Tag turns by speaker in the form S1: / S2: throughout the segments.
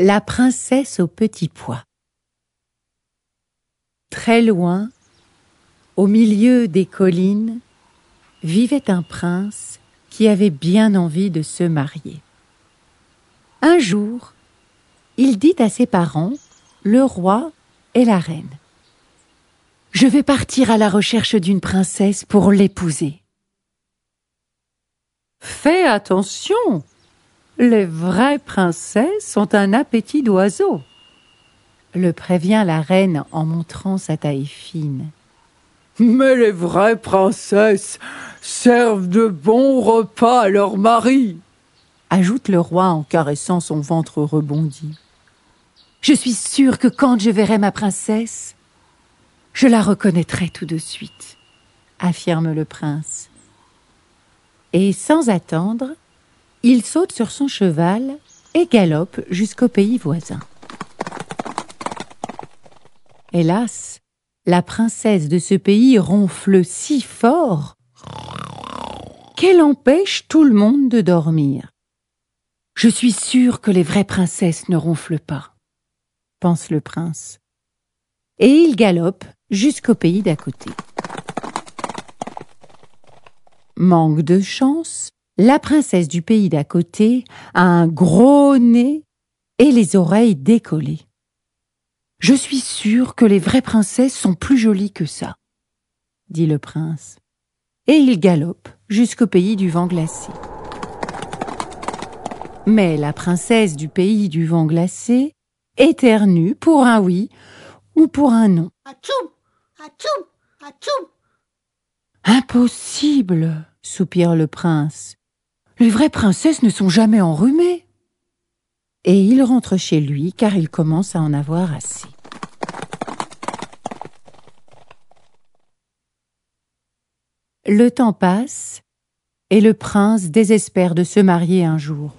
S1: La princesse au petit pois. Très loin, au milieu des collines, vivait un prince qui avait bien envie de se marier. Un jour, il dit à ses parents, le roi et la reine, Je vais partir à la recherche d'une princesse pour l'épouser. Fais attention, les vraies princesses ont un appétit d'oiseau, le prévient la reine en montrant sa taille fine.
S2: Mais les vraies princesses servent de bons repas à leur mari,
S1: ajoute le roi en caressant son ventre rebondi. Je suis sûre que quand je verrai ma princesse, je la reconnaîtrai tout de suite, affirme le prince. Et sans attendre, il saute sur son cheval et galope jusqu'au pays voisin. Hélas, la princesse de ce pays ronfle si fort qu'elle empêche tout le monde de dormir. Je suis sûre que les vraies princesses ne ronflent pas, pense le prince. Et il galope jusqu'au pays d'à côté. Manque de chance, la princesse du pays d'à côté a un gros nez et les oreilles décollées. Je suis sûre que les vraies princesses sont plus jolies que ça, dit le prince. Et il galope jusqu'au pays du vent glacé. Mais la princesse du pays du vent glacé éternue pour un oui ou pour un non. Impossible, soupire le prince. Les vraies princesses ne sont jamais enrhumées. Et il rentre chez lui car il commence à en avoir assez. Le temps passe et le prince désespère de se marier un jour.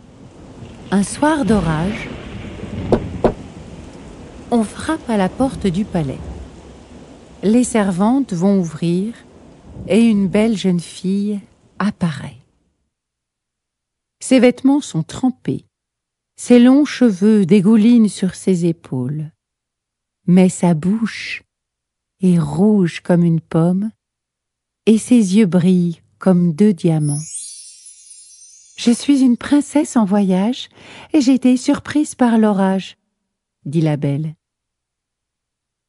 S1: Un soir d'orage, on frappe à la porte du palais. Les servantes vont ouvrir et une belle jeune fille apparaît. Ses vêtements sont trempés, ses longs cheveux dégoulinent sur ses épaules. Mais sa bouche est rouge comme une pomme, et ses yeux brillent comme deux diamants. Je suis une princesse en voyage, et j'ai été surprise par l'orage, dit la belle.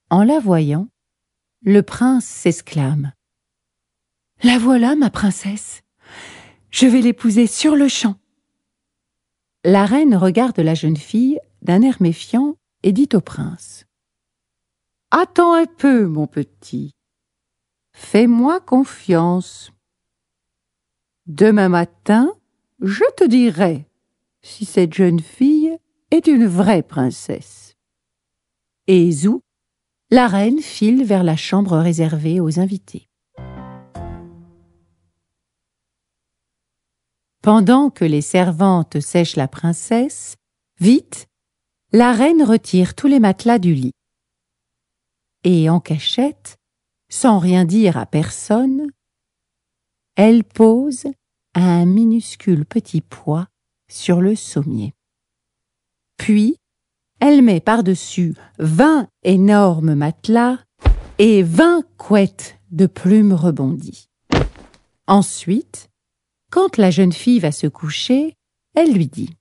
S1: En la voyant, le prince s'exclame. La voilà, ma princesse. Je vais l'épouser sur le champ. La reine regarde la jeune fille d'un air méfiant et dit au prince. Attends un peu, mon petit. Fais-moi confiance. Demain matin, je te dirai si cette jeune fille est une vraie princesse. Et Zou, la reine file vers la chambre réservée aux invités. Pendant que les servantes sèchent la princesse, vite, la reine retire tous les matelas du lit. Et en cachette, sans rien dire à personne, elle pose un minuscule petit pois sur le sommier. Puis, elle met par-dessus vingt énormes matelas et vingt couettes de plumes rebondies. Ensuite, quand la jeune fille va se coucher, elle lui dit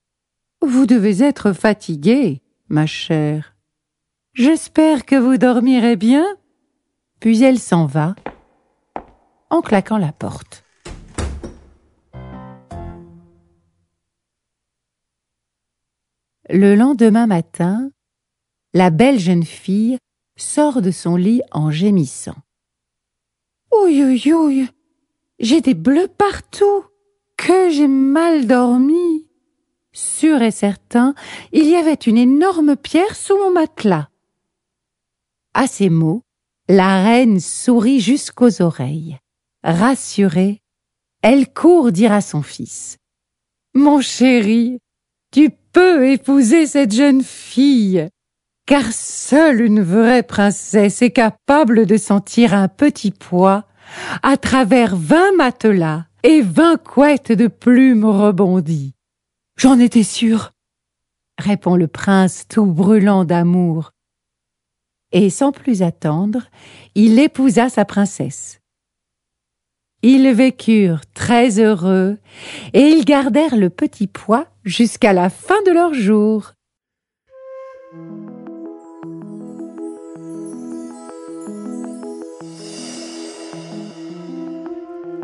S1: Vous devez être fatiguée, ma chère. J'espère que vous dormirez bien. Puis elle s'en va en claquant la porte. Le lendemain matin, la belle jeune fille sort de son lit en gémissant. Ouille, ouille, J'ai des bleus partout. Que j'ai mal dormi. Sûr et certain, il y avait une énorme pierre sous mon matelas. À ces mots, la reine sourit jusqu'aux oreilles. Rassurée, elle court dire à son fils. Mon chéri, tu peux épouser cette jeune fille, car seule une vraie princesse est capable de sentir un petit poids à travers vingt matelas et vingt couettes de plumes rebondies. J'en étais sûr, répond le prince tout brûlant d'amour. Et sans plus attendre, il épousa sa princesse. Ils vécurent très heureux et ils gardèrent le petit pois jusqu'à la fin de leur jour.